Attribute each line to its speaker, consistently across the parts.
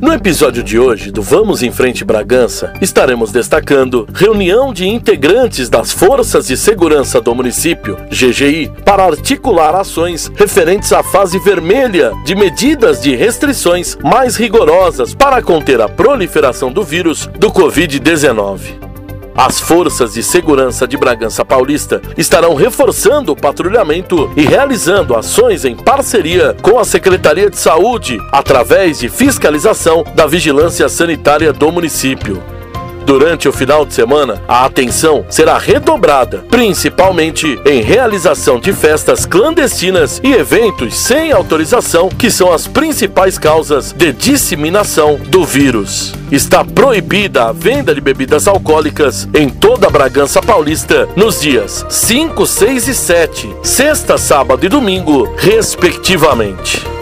Speaker 1: No episódio de hoje do Vamos em Frente Bragança, estaremos destacando reunião de integrantes das Forças de Segurança do município, GGI, para articular ações referentes à fase vermelha de medidas de restrições mais rigorosas para conter a proliferação do vírus do Covid-19. As forças de segurança de Bragança Paulista estarão reforçando o patrulhamento e realizando ações em parceria com a Secretaria de Saúde, através de fiscalização da vigilância sanitária do município. Durante o final de semana, a atenção será redobrada, principalmente em realização de festas clandestinas e eventos sem autorização, que são as principais causas de disseminação do vírus. Está proibida a venda de bebidas alcoólicas em toda a Bragança Paulista nos dias 5, 6 e 7, sexta, sábado e domingo, respectivamente.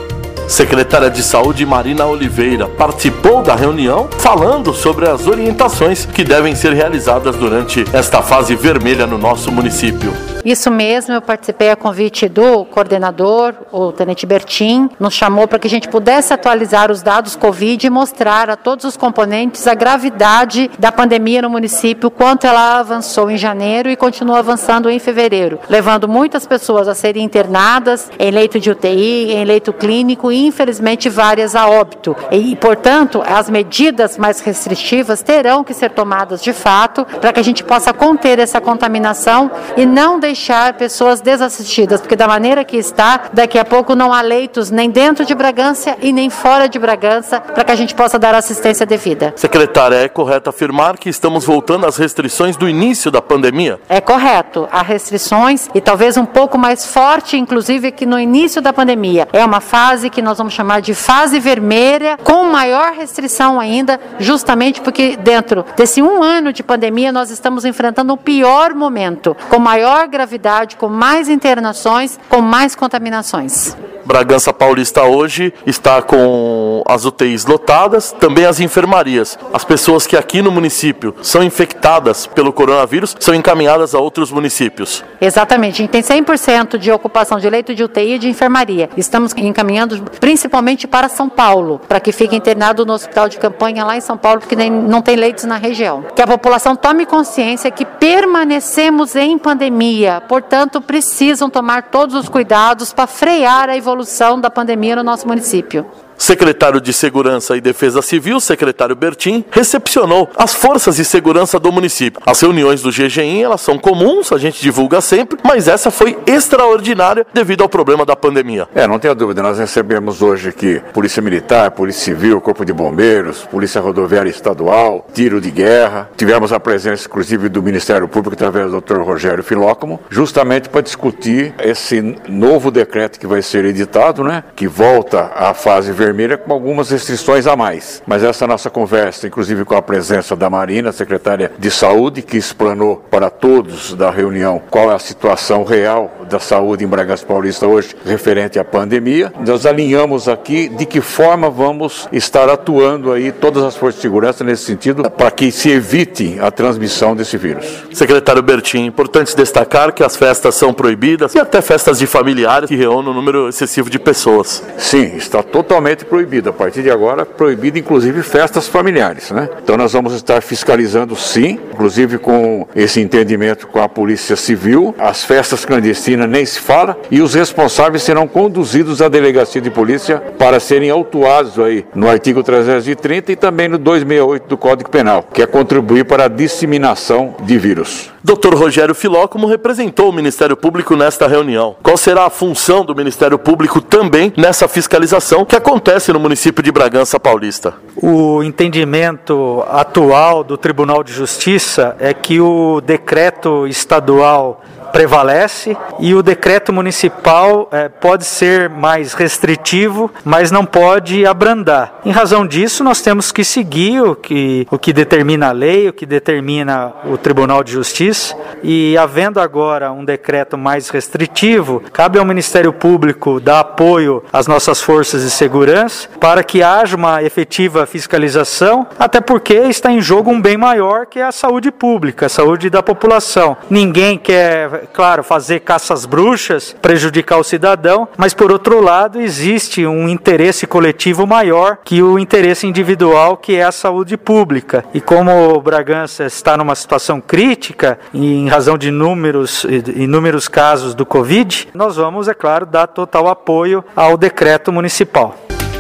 Speaker 1: Secretária de Saúde Marina Oliveira participou da reunião falando sobre as orientações que devem ser realizadas durante esta fase vermelha no nosso município.
Speaker 2: Isso mesmo, eu participei a convite do coordenador, o Tenente Bertin, nos chamou para que a gente pudesse atualizar os dados Covid e mostrar a todos os componentes a gravidade da pandemia no município, quanto ela avançou em janeiro e continua avançando em fevereiro, levando muitas pessoas a serem internadas em leito de UTI, em leito clínico infelizmente várias a óbito. E, portanto, as medidas mais restritivas terão que ser tomadas de fato para que a gente possa conter essa contaminação e não deixar pessoas desassistidas, porque da maneira que está, daqui a pouco não há leitos nem dentro de Bragança e nem fora de Bragança para que a gente possa dar assistência devida.
Speaker 1: Secretária, é correto afirmar que estamos voltando às restrições do início da pandemia?
Speaker 2: É correto. Há restrições e talvez um pouco mais forte, inclusive, que no início da pandemia. É uma fase que nós vamos chamar de fase vermelha, com maior restrição ainda, justamente porque dentro desse um ano de pandemia nós estamos enfrentando o pior momento, com maior gravidade, com mais internações, com mais contaminações.
Speaker 1: Bragança Paulista hoje está com as UTIs lotadas, também as enfermarias. As pessoas que aqui no município são infectadas pelo coronavírus são encaminhadas a outros municípios.
Speaker 2: Exatamente, a gente tem 100% de ocupação de leito de UTI e de enfermaria. Estamos encaminhando principalmente para São Paulo, para que fique internado no hospital de campanha lá em São Paulo, porque nem, não tem leitos na região. Que a população tome consciência que permanecemos em pandemia, portanto, precisam tomar todos os cuidados para frear a evolução da pandemia no nosso município.
Speaker 1: Secretário de Segurança e Defesa Civil, secretário Bertin, recepcionou as forças de segurança do município. As reuniões do GGIM, elas são comuns, a gente divulga sempre, mas essa foi extraordinária devido ao problema da pandemia.
Speaker 3: É, não tenha dúvida, nós recebemos hoje aqui Polícia Militar, Polícia Civil, Corpo de Bombeiros, Polícia Rodoviária Estadual, Tiro de Guerra. Tivemos a presença, inclusive, do Ministério Público através do Dr. Rogério Filócomo, justamente para discutir esse novo decreto que vai ser editado, né, que volta à fase vermelha vermelha com algumas restrições a mais. Mas essa nossa conversa, inclusive com a presença da Marina, secretária de Saúde, que explanou para todos da reunião qual é a situação real da saúde em Bragança Paulista hoje referente à pandemia. Nós alinhamos aqui de que forma vamos estar atuando aí todas as forças de segurança nesse sentido para que se evite a transmissão desse vírus.
Speaker 1: Secretário Bertin, importante destacar que as festas são proibidas e até festas de familiares que reúnem um número excessivo de pessoas.
Speaker 3: Sim, está totalmente totalmente proibido. A partir de agora, proibido inclusive festas familiares. Né? Então nós vamos estar fiscalizando sim, inclusive com esse entendimento com a Polícia Civil. As festas clandestinas nem se fala e os responsáveis serão conduzidos à delegacia de polícia para serem autuados aí no artigo 330 e também no 268 do Código Penal, que é contribuir para a disseminação de vírus.
Speaker 1: Dr. Rogério Filó, como representou o Ministério Público nesta reunião. Qual será a função do Ministério Público também nessa fiscalização que acontece no município de Bragança Paulista?
Speaker 4: O entendimento atual do Tribunal de Justiça é que o decreto estadual prevalece e o decreto municipal é, pode ser mais restritivo, mas não pode abrandar. Em razão disso, nós temos que seguir o que, o que determina a lei, o que determina o Tribunal de Justiça, e havendo agora um decreto mais restritivo, cabe ao Ministério Público dar apoio às nossas forças de segurança para que haja uma efetiva fiscalização, até porque está em jogo um bem maior que é a saúde pública, a saúde da população. Ninguém quer claro, fazer caças bruxas, prejudicar o cidadão, mas por outro lado existe um interesse coletivo maior que o interesse individual, que é a saúde pública. E como Bragança está numa situação crítica, em razão de inúmeros, inúmeros casos do Covid, nós vamos, é claro, dar total apoio ao decreto municipal.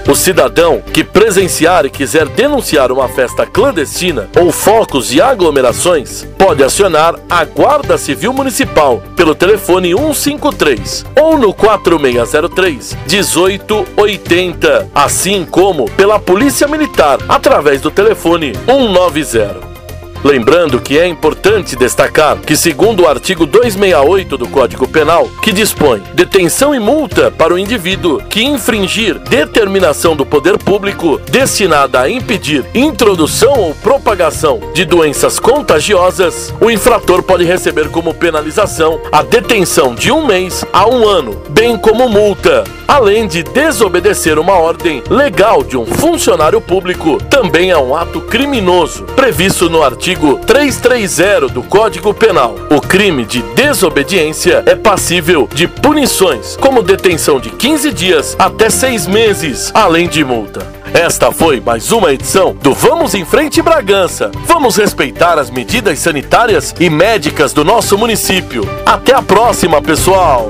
Speaker 1: O cidadão que presenciar e quiser denunciar uma festa clandestina ou focos de aglomerações pode acionar a Guarda Civil Municipal pelo telefone 153 ou no 4603 1880, assim como pela Polícia Militar através do telefone 190. Lembrando que é importante destacar que, segundo o artigo 268 do Código Penal, que dispõe detenção e multa para o indivíduo que infringir determinação do poder público destinada a impedir introdução ou propagação de doenças contagiosas, o infrator pode receber como penalização a detenção de um mês a um ano, bem como multa além de desobedecer uma ordem legal de um funcionário público, também é um ato criminoso, previsto no artigo 330 do Código Penal. O crime de desobediência é passível de punições, como detenção de 15 dias até 6 meses, além de multa. Esta foi mais uma edição do Vamos em Frente Bragança. Vamos respeitar as medidas sanitárias e médicas do nosso município. Até a próxima, pessoal!